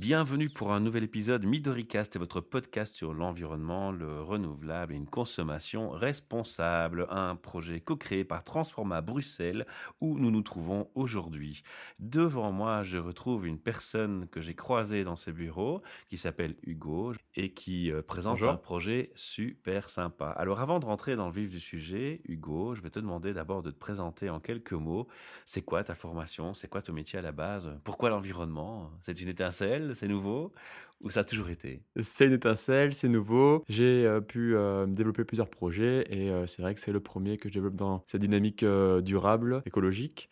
Bienvenue pour un nouvel épisode Midoricast et votre podcast sur l'environnement, le renouvelable et une consommation responsable. Un projet co-créé par Transforma Bruxelles où nous nous trouvons aujourd'hui. Devant moi, je retrouve une personne que j'ai croisée dans ses bureaux qui s'appelle Hugo et qui euh, présente Bonjour. un projet super sympa. Alors avant de rentrer dans le vif du sujet, Hugo, je vais te demander d'abord de te présenter en quelques mots. C'est quoi ta formation? C'est quoi ton métier à la base? Pourquoi l'environnement? C'est une étincelle? C'est nouveau Ou ça a toujours été? C'est une étincelle, c'est nouveau. J'ai euh, pu euh, développer plusieurs projets et euh, c'est vrai que c'est le premier que je développe dans cette dynamique durable, écologique.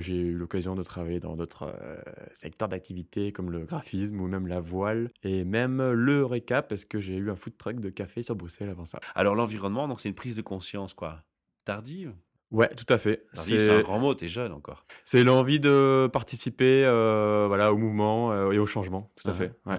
J'ai eu l'occasion de travailler dans d'autres secteurs d'activité comme le graphisme ou même la voile et même le récap parce que j'ai eu un food truck de café sur Bruxelles avant ça. Alors l'environnement, donc c'est une prise de conscience quoi Tardive? Ouais, tout à fait. C'est un grand mot, t'es jeune encore. c'est l'envie de participer euh, voilà, au mouvement euh, et au changement, tout à fait. ouais.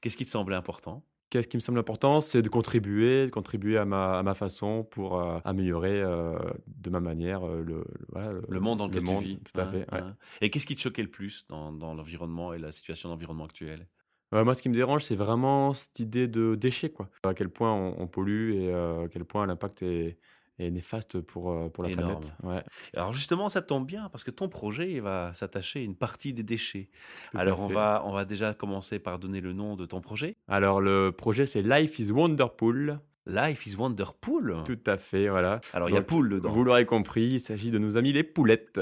Qu'est-ce qui te semblait important? Qu'est-ce qui me semble important, c'est de contribuer, de contribuer à ma, à ma façon pour euh, améliorer de ma manière le, le- voilà, Le monde dans lequel monde, tu vis. Tout à fait. ouais. Et qu'est-ce qui te choquait le plus dans, dans l'environnement et la situation d'environnement actuelle? Moi, ce qui me dérange, c'est vraiment cette idée de déchets, quoi. À quel point on, on pollue et à quel point l'impact est, est néfaste pour, euh, pour la Énorme. planète. Ouais, Alors justement, ça tombe bien parce que ton projet va s'attacher à une partie des déchets. tout Alors on va, on va déjà commencer par donner le nom de ton projet. Alors, le projet, c'est Life is Wonderpool. Life is Wonderpool. Tout à fait, voilà. Alors il y a poule dedans. Vous l'aurez compris, il s'agit de nos amis les poulettes.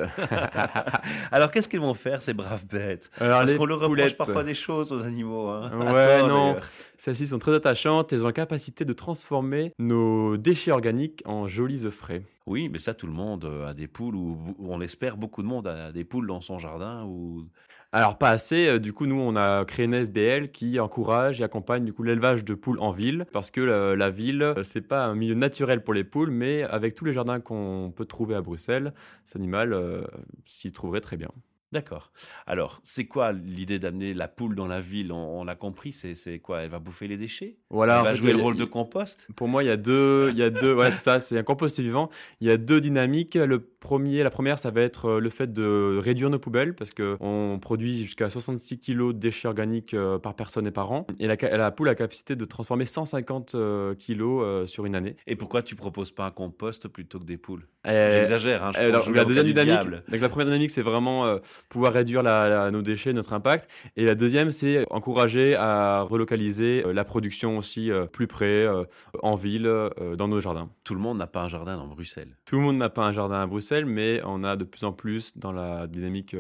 Alors qu'est-ce qu'ils vont faire ces braves bêtes? Alors, Parce les qu'on leur reproche parfois des choses aux animaux. hein. Ouais, tort, non. Celles-ci sont très attachantes, elles ont la capacité de transformer nos déchets organiques en jolis œufs frais. Oui, mais ça, tout le monde euh, a des poules, ou, on l'espère, beaucoup de monde a des poules dans son jardin. Ou... Alors pas assez, euh, du coup nous on a créé une SBL qui encourage et accompagne l'élevage de poules en ville parce que la, la ville euh, c'est pas un milieu naturel pour les poules mais avec tous les jardins qu'on peut trouver à Bruxelles, cet animal euh, s'y trouverait très bien. D'accord. Alors, c'est quoi l'idée d'amener la poule dans la ville? On, on l'a compris, c'est quoi? Elle va bouffer les déchets? Voilà, Elle va fait, jouer le rôle de compost? Pour moi, il y a deux, il y a deux, ouais, ça, c'est un compost vivant. Il y a deux dynamiques. Le premier, la première, ça va être euh, le fait de réduire nos poubelles parce que on produit jusqu'à 66 kilos de déchets organiques euh, par personne et par an. Et la, poule a la capacité de transformer 150 euh, kilos euh, sur une année. Et pourquoi tu proposes pas un compost plutôt que des poules? Euh, J'exagère, hein, je alors, la deuxième dynamique, donc la première dynamique, c'est vraiment euh, pouvoir réduire la- la- nos déchets, notre impact. Et la deuxième, c'est encourager à relocaliser euh, la production aussi euh, plus près, euh, en ville, dans nos jardins. Tout le monde n'a pas un jardin dans Bruxelles. Tout le monde n'a pas un jardin à Bruxelles, mais on a de plus en plus dans la dynamique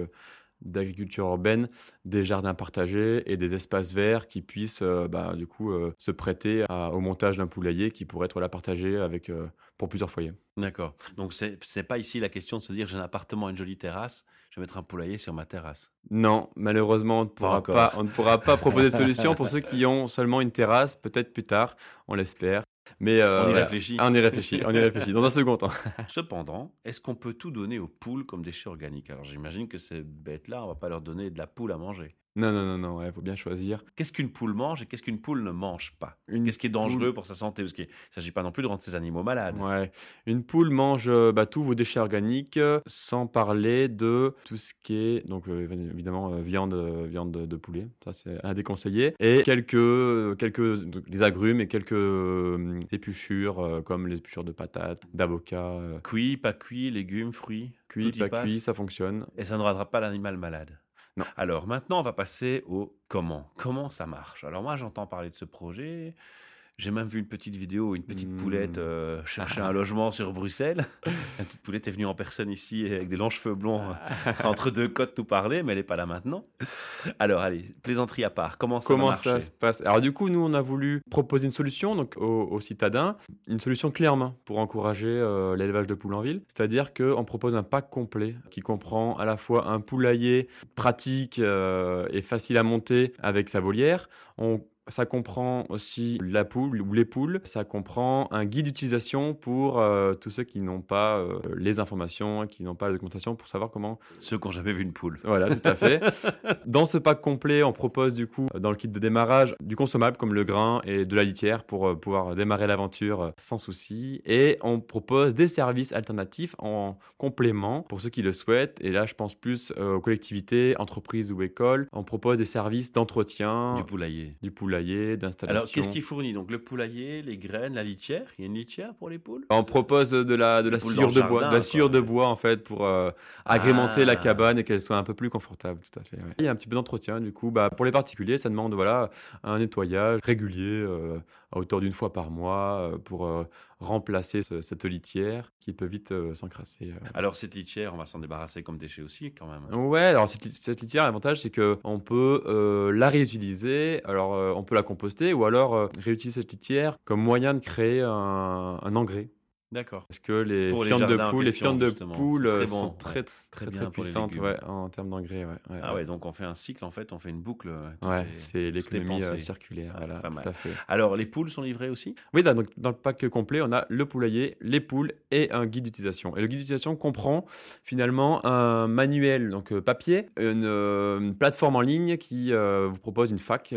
d'agriculture urbaine des jardins partagés et des espaces verts qui puissent euh, bah, du coup euh, se prêter à- au montage d'un poulailler qui pourrait être là partagé avec euh, pour plusieurs foyers. D'accord. Donc, c'est c'est pas ici la question de se dire j'ai un appartement, une jolie terrasse, je vais mettre un poulailler sur ma terrasse. Non, malheureusement, on ne pourra pas, on ne pourra pas proposer de solution pour ceux qui ont seulement une terrasse, peut-être plus tard, on l'espère. Mais euh, On y voilà. réfléchit. Ah, on y réfléchit, on y réfléchit dans un second temps. Cependant, est-ce qu'on peut tout donner aux poules comme déchets organiques? Alors j'imagine que ces bêtes-là, on va pas leur donner de la poule à manger. Non, non, non, non, il faut bien choisir. Qu'est-ce qu'une poule mange et qu'est-ce qu'une poule ne mange pas? Qu'est-ce qui est dangereux poule- pour sa santé? Parce qu'il ne s'agit pas non plus de rendre ces animaux malades. Ouais. Une poule mange euh, bah, tous vos déchets organiques, euh, sans parler de tout ce qui est donc euh, évidemment euh, viande, euh, viande de, de poulet, ça c'est à déconseiller, et quelques quelques donc, les agrumes et quelques épluchures comme les épluchures de patates, d'avocats, Cuit, pas cuit, légumes, fruits, y pas cuits, ça fonctionne. Et ça ne rendra pas l'animal malade. Alors maintenant, on va passer au comment. Comment ça marche? Alors moi, j'entends parler de ce projet. J'ai même vu une petite vidéo, une petite Hmm. poulette euh, chercher un logement sur Bruxelles. La petite poulette est venue en personne ici avec des longs cheveux blonds euh, entre deux côtes nous parler, mais elle n'est pas là maintenant. Alors allez, plaisanterie à part, comment ça Comment ça se passe? Alors du coup, nous, on a voulu proposer une solution donc aux, aux citadins, une solution clé en main pour encourager euh, l'élevage de poules en ville. C'est-à-dire qu'on propose un pack complet qui comprend à la fois un poulailler pratique euh, et facile à monter avec sa volière. On Ça comprend aussi la poule ou les poules. Ça comprend un guide d'utilisation pour euh, tous ceux qui n'ont pas euh, les informations, qui n'ont pas la documentation pour savoir comment. Ceux qui n'ont jamais vu une poule. Voilà, tout à fait. dans ce pack complet, on propose du coup, dans le kit de démarrage, du consommable comme le grain et de la litière pour euh, pouvoir démarrer l'aventure sans souci. Et on propose des services alternatifs en complément pour ceux qui le souhaitent. Et là, je pense plus aux collectivités, entreprises ou écoles. On propose des services d'entretien. Du poulailler. Du poulailler, d'installation. Alors, qu'est-ce qui fournit? Donc, le poulailler, les graines, la litière. Il y a une litière pour les poules? On propose de la, de la sciure de bois, de la sciure de bois en fait pour euh, agrémenter la ah. cabane et qu'elle soit un peu plus confortable. Tout à fait. Il y a un petit peu d'entretien du coup. Bah, pour les particuliers, ça demande voilà un nettoyage régulier euh, à hauteur d'une fois par mois euh, pour remplacer cette litière qui peut vite s'encrasser. Alors cette litière, on va s'en débarrasser comme déchet aussi quand même. Ouais, alors cette, cette litière, l'avantage c'est que on peut la réutiliser. Alors on peut la composter ou alors réutiliser cette litière comme moyen de créer un, un engrais. D'accord. Parce que les fientes de poule, les fientes de poule euh, sont très très très, puissantes ouais, en termes d'engrais. Ouais, ah ouais, donc on fait un cycle en fait, on fait une boucle. Ouais, c'est l'économie euh, circulaire. voilà, tout à fait. Alors les poules sont livrées aussi? Oui, donc dans le pack complet, on a le poulailler, les poules et un guide d'utilisation. Et le guide d'utilisation comprend finalement un manuel donc euh, papier, une, plateforme en ligne qui vous propose une fac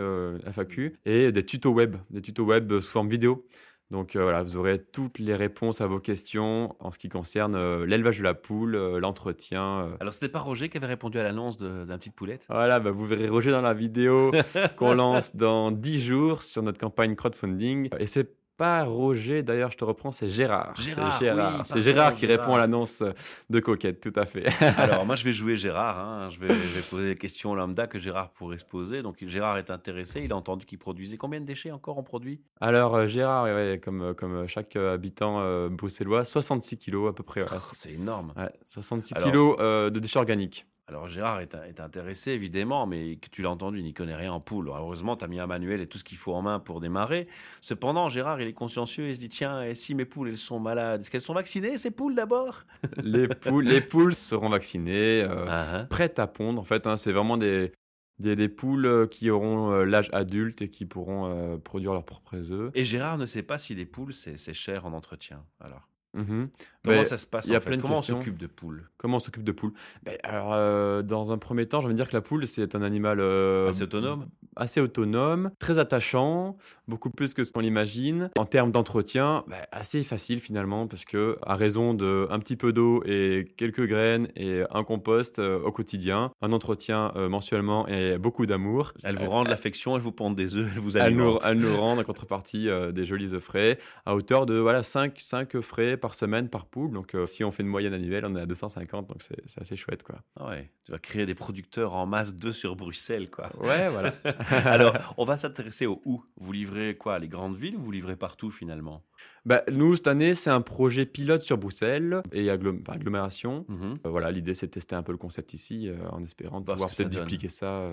FAQ et des tutos web, des tutos web sous forme vidéo. Donc euh, voilà, vous aurez toutes les réponses à vos questions en ce qui concerne euh, l'élevage de la poule, euh, l'entretien. Alors c'était pas Roger qui avait répondu à l'annonce d'un petite poulette Voilà, bah, vous verrez Roger dans la vidéo qu'on lance dans 10 jours sur notre campagne crowdfunding. Et c'est pas Roger, d'ailleurs, je te reprends, c'est Gérard. Gérard, c'est Gérard, qui répond à l'annonce de Coquette, tout à fait. Alors, moi, je vais jouer Gérard. Hein. Je, vais, poser des questions lambda que Gérard pourrait se poser. Donc, Gérard est intéressé. Il a entendu qu'il produisait combien de déchets encore on produit? Alors, euh, Gérard, comme, comme chaque habitant euh, bruxellois, 66 kilos à peu près. Oh, c'est énorme. 66 kilos euh, de déchets organiques. Alors Gérard est, intéressé évidemment, mais tu l'as entendu, il n'y connaît rien en poule. heureusement, tu as mis un manuel et tout ce qu'il faut en main pour démarrer. Cependant, Gérard, il est consciencieux, il se dit, tiens, et si mes poules, elles sont malades, est-ce qu'elles sont vaccinées, ces poules d'abord? Les, poules, les poules seront vaccinées, euh, hein. prêtes à pondre. En fait, hein, c'est vraiment des, des, poules euh, qui auront euh, l'âge adulte et qui pourront produire leurs propres œufs. Et Gérard ne sait pas si les poules, c'est cher en entretien. Alors? Mmh Comment ça se passe en fait? Comment on s'occupe de poules? Comment on s'occupe de poules? Ben, Alors, euh, dans un premier temps, j'ai envie de dire que la poule, c'est un animal euh, assez autonome. Assez autonome, très attachant, beaucoup plus que ce qu'on imagine. En termes d'entretien, ben, assez facile finalement, parce que à raison de un petit peu d'eau et quelques graines et un compost euh, au quotidien, un entretien mensuellement et beaucoup d'amour. Elles vous rendent l'affection, elles vous pondent des œufs, elles vous alimentent. Elles nous, rendent en contrepartie des jolis œufs frais à hauteur de voilà 5, 5 œufs frais par semaine par poule. Donc, euh, si on fait une moyenne annuelle, on est à 250. Donc, c'est assez chouette, quoi. Ah ouais, tu vas créer des producteurs en masse d'œufs sur Bruxelles, quoi. Ouais, voilà. Alors, on va s'intéresser au où? Vous livrez quoi? Les grandes villes ou vous livrez partout, finalement? Bah, nous, cette année, c'est un projet pilote sur Bruxelles et agglomération. Mhm. Euh, voilà, l'idée, c'est de tester un peu le concept ici, euh, en espérant pouvoir peut-être dupliquer ça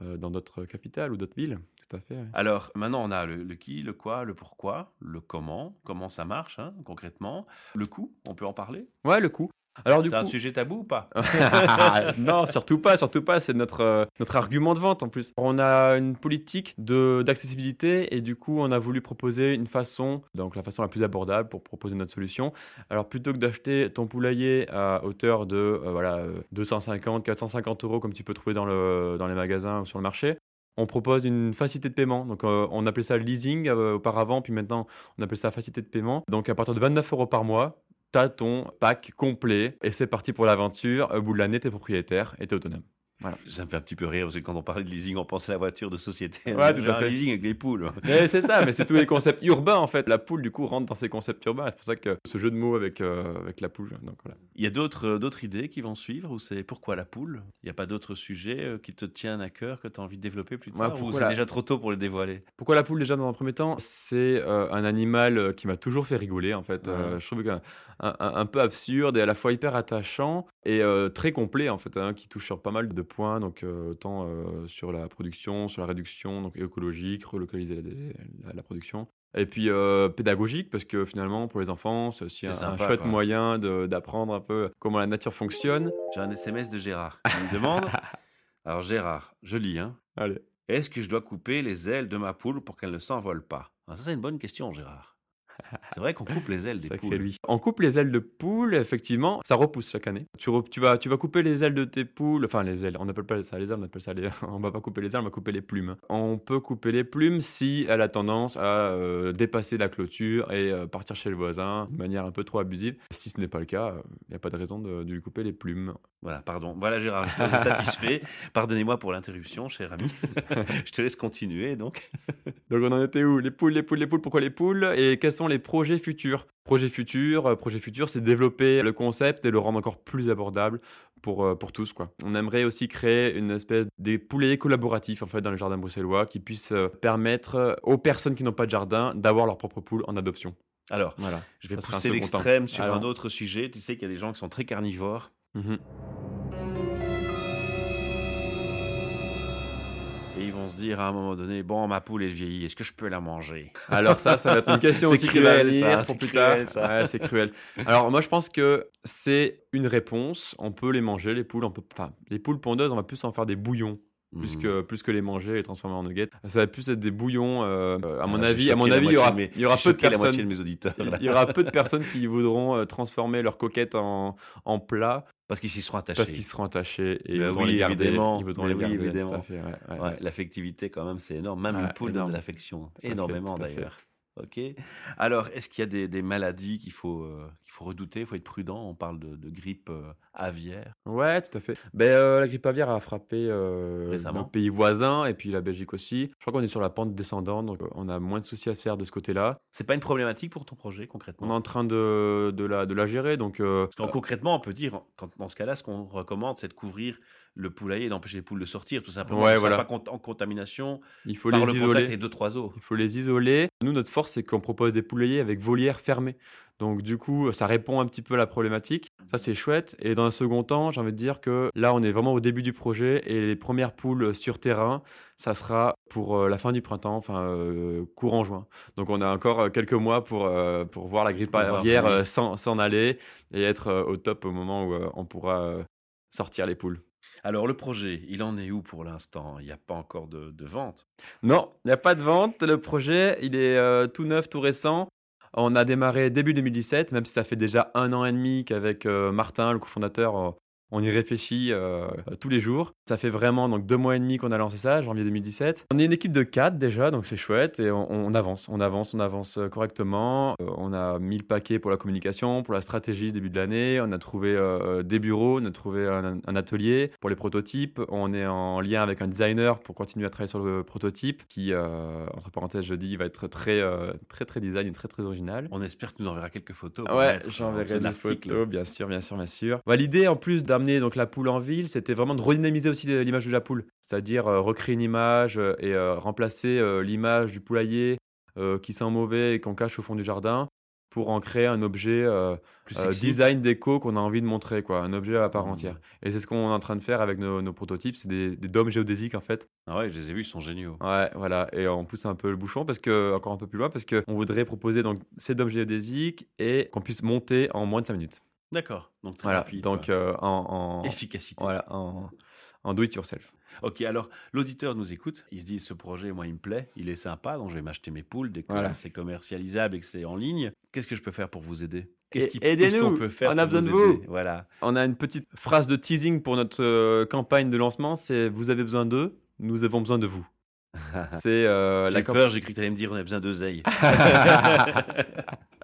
dans d'autres capitales ou d'autres villes. Tout à fait. Alors maintenant, on a le, qui, le quoi, le pourquoi, le comment, comment ça marche hein, concrètement, le coût, on peut en parler? Ouais, le coût. Alors, c'est un sujet tabou ou pas? Non, surtout pas, surtout pas. C'est notre, euh, notre argument de vente en plus. On a une politique d'accessibilité et du coup, on a voulu proposer une façon, donc la façon la plus abordable pour proposer notre solution. Alors, plutôt que d'acheter ton poulailler à hauteur de euh, voilà, 250, 450 euros comme tu peux trouver dans, le, dans les magasins ou sur le marché, on propose une facilité de paiement. Euh, on appelait ça leasing auparavant, puis maintenant, on appelle ça facilité de paiement. Donc, à partir de 29 euros par mois, t'as ton pack complet et c'est parti pour l'aventure. Au bout de l'année, t'es propriétaire et t'es autonome. Ça me fait un petit peu rire parce que quand on parlait de leasing, on pense à la voiture de société. Ouais, tout à fait. leasing avec les poules. c'est ça, mais c'est tous les concepts urbains en fait. La poule, du coup, rentre dans ces concepts urbains. C'est pour ça que ce jeu de mots avec, euh, avec la poule. Donc, voilà. Il y a d'autres euh, d'autres idées qui vont suivre ou c'est pourquoi la poule? Il n'y a pas d'autres sujets euh, qui te tiennent à cœur que tu as envie de développer plus tard ou c'est déjà trop tôt pour les dévoiler? Pourquoi la poule déjà dans un premier temps C'est un animal qui m'a toujours fait rigoler en fait. je trouve qu'un un, un, peu absurde et à la fois hyper attachant et très complet en fait, hein, qui touche sur pas mal de points. Donc autant euh, sur la production, sur la réduction, donc écologique, relocaliser la, production. Et puis euh, pédagogique, parce que finalement, pour les enfants, c'est aussi un, chouette moyen d'apprendre un peu comment la nature fonctionne. J'ai un SMS de Gérard qui me demande. Alors Gérard, je lis, hein. Allez. Est-ce que je dois couper les ailes de ma poule pour qu'elle ne s'envole pas? Ça, c'est une bonne question, Gérard. C'est vrai qu'on coupe les ailes des Sacré poules. lui. On coupe les ailes de poule, effectivement, ça repousse chaque année. Tu, re- tu vas, tu vas couper les ailes de tes poules, enfin les ailes, on n'appelle pas ça les ailes, on appelle ça les... on va pas couper les ailes, on va couper les plumes. On peut couper les plumes si elle a tendance à euh, dépasser la clôture et euh, partir chez le voisin de manière un peu trop abusive. Si ce n'est pas le cas, il n'y a pas de raison de, de lui couper les plumes. Voilà, pardon. Voilà, Gérard, je suis satisfait. Pardonnez-moi pour l'interruption, cher ami. je te laisse continuer, donc. Donc on en était où? Les poules, les poules, les poules, pourquoi les poules? Et quels sont les projets futurs Projet futur, euh, projet futur, c'est développer le concept et le rendre encore plus abordable pour, euh, pour tous. Quoi. On aimerait aussi créer une espèce des poulaillers collaboratifs en fait, dans le jardin bruxellois qui puissent euh, permettre aux personnes qui n'ont pas de jardin d'avoir leur propre poule en adoption. Alors, Voilà. je vais pousser l'extrême sur Alors. un autre sujet. Tu sais qu'il y a des gens qui sont très carnivores. Mhm. Et ils vont se dire à un moment donné, bon, ma poule est vieillie, est-ce que je peux la manger? Alors ça, ça va être une question aussi qui va cruel, venir ça, pour c'est plus cruel, tard. ça. Ouais, c'est cruel. Alors moi, je pense que c'est une réponse. On peut les manger, les poules. On peut, enfin, les poules pondeuses, on va plus en faire des bouillons. Plus Mhm. que, plus que les manger et les transformer en nuggets. Ça va plus être des bouillons. euh, à mon Ah, j'ai avis, à mon avis, il y aura, mes- il y aura peu de personnes. de mes auditeurs. là. Il y aura peu de personnes qui voudront euh, transformer leurs coquettes en, en plat Parce qu'ils s'y seront attachés. parce qu'ils seront attachés et ils Ben voudront oui, les garder. évidemment. Ils voudront Mais les oui, garder, évidemment. ouais, ouais, Ouais. L'affectivité, quand même, c'est énorme. Même Ah, une poule donne de l'affection. Fait, Énormément, d'ailleurs. Ok. Alors, est-ce qu'il y a des, des maladies qu'il faut, euh, qu'il faut redouter Il faut être prudent? On parle de, de grippe euh, aviaire. Ouais, tout à fait. Ben, euh, la grippe aviaire a frappé Récemment. nos pays voisins et puis la Belgique aussi. Je crois qu'on est sur la pente descendante, donc on a moins de soucis à se faire de ce côté-là. C'est pas une problématique pour ton projet, On est concrètement en train de, de, la, de la gérer, donc Parce concrètement, on peut dire, quand, dans ce cas-là, ce qu'on recommande, c'est de couvrir le poulailler d'empêcher les poules de sortir, tout simplement. Ouais, voilà. pas en contamination il faut par les le isoler. avec deux, trois os. Il faut les isoler. Nous, notre force, c'est qu'on propose des poulaillers avec volières fermées. Donc, du coup, ça répond un petit peu à la problématique. Ça, c'est chouette. Et dans un second temps, j'ai envie de dire que là, on est vraiment au début du projet et les premières poules sur terrain, ça sera pour euh, la fin du printemps, enfin, euh, courant juin. Donc, on a encore euh, quelques mois pour, euh, pour voir la grippe euh, s'en aller et être euh, au top au moment où on pourra sortir les poules. Alors, le projet, il en est où pour l'instant? Il n'y a pas encore de, vente? Non, il n'y a pas de vente. Le projet, il est euh, tout neuf, tout récent. On a démarré début 2017, même si ça fait déjà un an et demi qu'avec euh, Martin, le cofondateur, euh, on y réfléchit euh, tous les jours. Ça fait vraiment donc deux mois et demi qu'on a lancé ça, janvier 2017. On est une équipe de quatre déjà, donc c'est chouette et on, on avance, on avance, on avance euh, correctement. Euh, on a mis le paquet pour la communication, pour la stratégie début de l'année. On a trouvé euh, des bureaux, on a trouvé un, un atelier pour les prototypes. On est en lien avec un designer pour continuer à travailler sur le prototype, qui, entre parenthèses, je dis, va être très, très, très design et très, très original. On espère que tu nous enverras quelques photos. Ouais, j'enverrai de des photos, bien sûr, bien sûr, bien sûr. Bah, L'idée, en plus d'amener donc la poule en ville, c'était vraiment de redynamiser aussi l'image de la poule, c'est-à-dire euh, recréer une image euh, et euh, remplacer euh, l'image du poulailler euh, qui sent mauvais et qu'on cache au fond du jardin pour en créer un objet euh, Plus euh, design déco qu'on a envie de montrer, quoi, un objet à part Mhm. entière. Et c'est ce qu'on est en train de faire avec nos, nos prototypes, c'est des, des dômes géodésiques en fait. Ah ouais, je les ai vus, ils sont géniaux. Ouais, voilà, et on pousse un peu le bouchon parce que encore un peu plus loin parce que on voudrait proposer donc ces dômes géodésiques et qu'on puisse monter en moins de 5 minutes. D'accord. Donc très Voilà, rapide. donc euh, en, en, efficacité. voilà, en, en do it yourself. Ok, alors l'auditeur nous écoute, il se dit ce projet, moi, il me plaît, il est sympa, donc je vais m'acheter mes poules dès que Voilà. c'est commercialisable et que c'est en ligne. Qu'est-ce que je peux faire pour vous aider? Qu'est-ce qu'on peut faire on a besoin de vous. Voilà. On a une petite phrase de teasing pour notre euh, campagne de lancement, c'est vous avez besoin d'eux, nous avons besoin de vous. C'est euh, la peur, j'ai cru que tu allais me dire on a besoin d'oseille.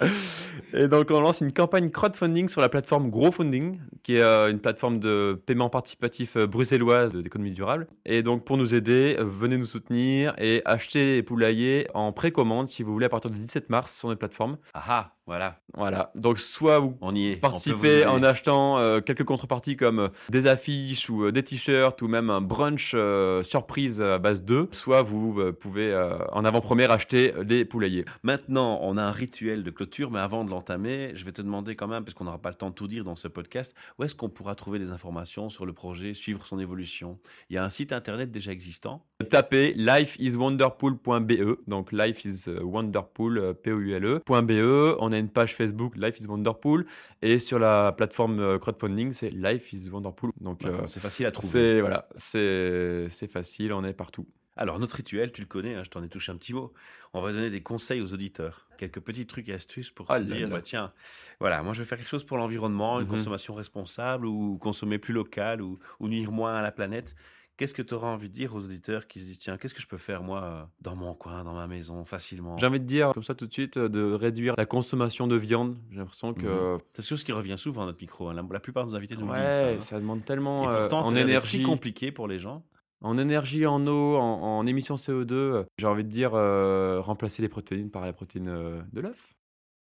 Et donc on lance une campagne crowdfunding sur la plateforme GrowFunding, qui est euh, une plateforme de paiement participatif euh, bruxelloise d'économie durable. Et donc pour nous aider, euh, venez nous soutenir et achetez les poulaillers en précommande si vous voulez à partir du 17 mars sur notre plateforme. ah ah, voilà, Voilà. Donc soit vous on y est. on peut vous participer aider. en achetant euh, quelques contreparties comme euh, des affiches ou euh, des t-shirts ou même un brunch surprise à base d'œufs, soit vous pouvez en avant-première acheter les poulaillers. Maintenant, on a un rituel de clôture, mais avant de je vais te demander quand même, parce qu'on n'aura pas le temps de tout dire dans ce podcast, où est-ce qu'on pourra trouver des informations sur le projet, suivre son évolution? Il y a un site internet déjà existant. Tapez lifeiswonderpool.be, donc life is euh, P-O-U-L-E, .be. On a une page Facebook, Life is Wonderpool, et sur la plateforme euh, crowdfunding, c'est Life is Wonderpool. Donc, euh, c'est facile à trouver. c'est voilà, c'est c'est facile, on est partout. Alors, notre rituel, tu le connais, hein, je t'en ai touché un petit mot. On va donner des conseils aux auditeurs. Quelques petits trucs et astuces pour Ah se dire, bah, tiens, voilà, moi je vais faire quelque chose pour l'environnement, une Mhm. consommation responsable ou consommer plus local ou, ou nuire moins à la planète. Qu'est-ce que tu auras envie de dire aux auditeurs qui se disent, tiens, qu'est-ce que je peux faire moi euh, dans mon coin, dans ma maison, facilement? J'ai envie de dire, comme ça tout de suite, euh, de réduire la consommation de viande. J'ai l'impression que Mhm. C'est chose qui revient souvent à notre micro. hein. La, la plupart de nos invités nous ouais, disent ça. hein. ça demande Et tellement euh, en énergie. si compliqué pour les gens. En énergie, en eau, en, émissions CO2, euh, j'ai envie de dire euh, remplacer les protéines par la protéine euh, de l'œuf.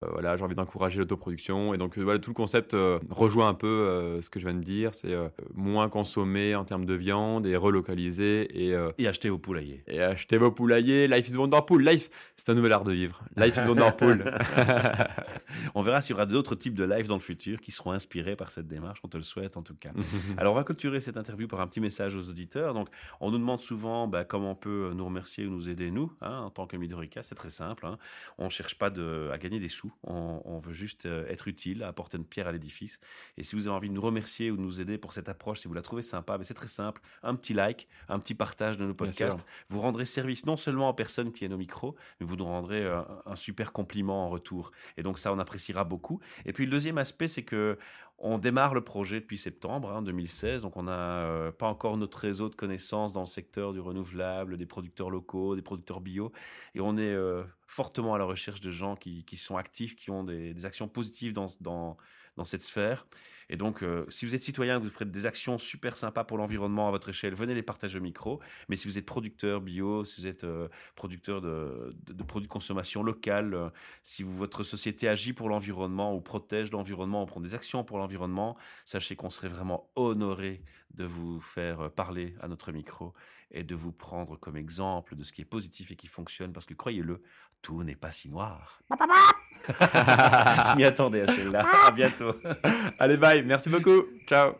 Euh, voilà, j'ai envie d'encourager l'autoproduction. Et donc, euh, voilà, tout le concept euh, rejoint un peu ce que je viens de dire. C'est moins consommer en termes de viande et relocaliser et, Et acheter au poulailler. et acheter vos poulaillers. Life is Wonderpool. Life, c'est un nouvel art de vivre. Life is Wonderpool. on verra s'il y aura d'autres types de live dans le futur qui seront inspirés par cette démarche. On te le souhaite en tout cas. Alors, on va clôturer cette interview par un petit message aux auditeurs. Donc, on nous demande souvent bah, comment on peut nous remercier ou nous aider, nous, hein, en tant que Midorica. C'est très simple. hein. On ne cherche pas de, à gagner des sous. On, on veut juste euh, être utile, apporter une pierre à l'édifice. Et si vous avez envie de nous remercier ou de nous aider pour cette approche, si vous la trouvez sympa, ben, c'est très simple. Un petit like, un petit partage de nos podcasts. Vous rendrez service non seulement aux personnes qui aient nos micros, mais vous nous rendrez euh, un super compliment en retour. Et donc ça, on appréciera beaucoup. Et puis le deuxième aspect, c'est que on démarre le projet depuis septembre hein, 2016, donc on n'a euh, pas encore notre réseau de connaissances dans le secteur du renouvelable, des producteurs locaux, des producteurs bio, et on est euh, fortement à la recherche de gens qui, sont actifs, qui ont des, actions positives dans cette sphère. Et donc, euh, si vous êtes citoyen, vous ferez des actions super sympas pour l'environnement à votre échelle, venez les partager au micro. Mais si vous êtes producteur bio, si vous êtes euh, producteur de, produits de consommation locale, euh, si votre société agit pour l'environnement ou protège l'environnement, on prend des actions pour l'environnement, sachez qu'on serait vraiment honoré de vous faire parler à notre micro et de vous prendre comme exemple de ce qui est positif et qui fonctionne, parce que croyez-le, tout n'est pas si noir. Je m'y attendais à celle-là. À bientôt. Allez, bye. Merci beaucoup. Ciao.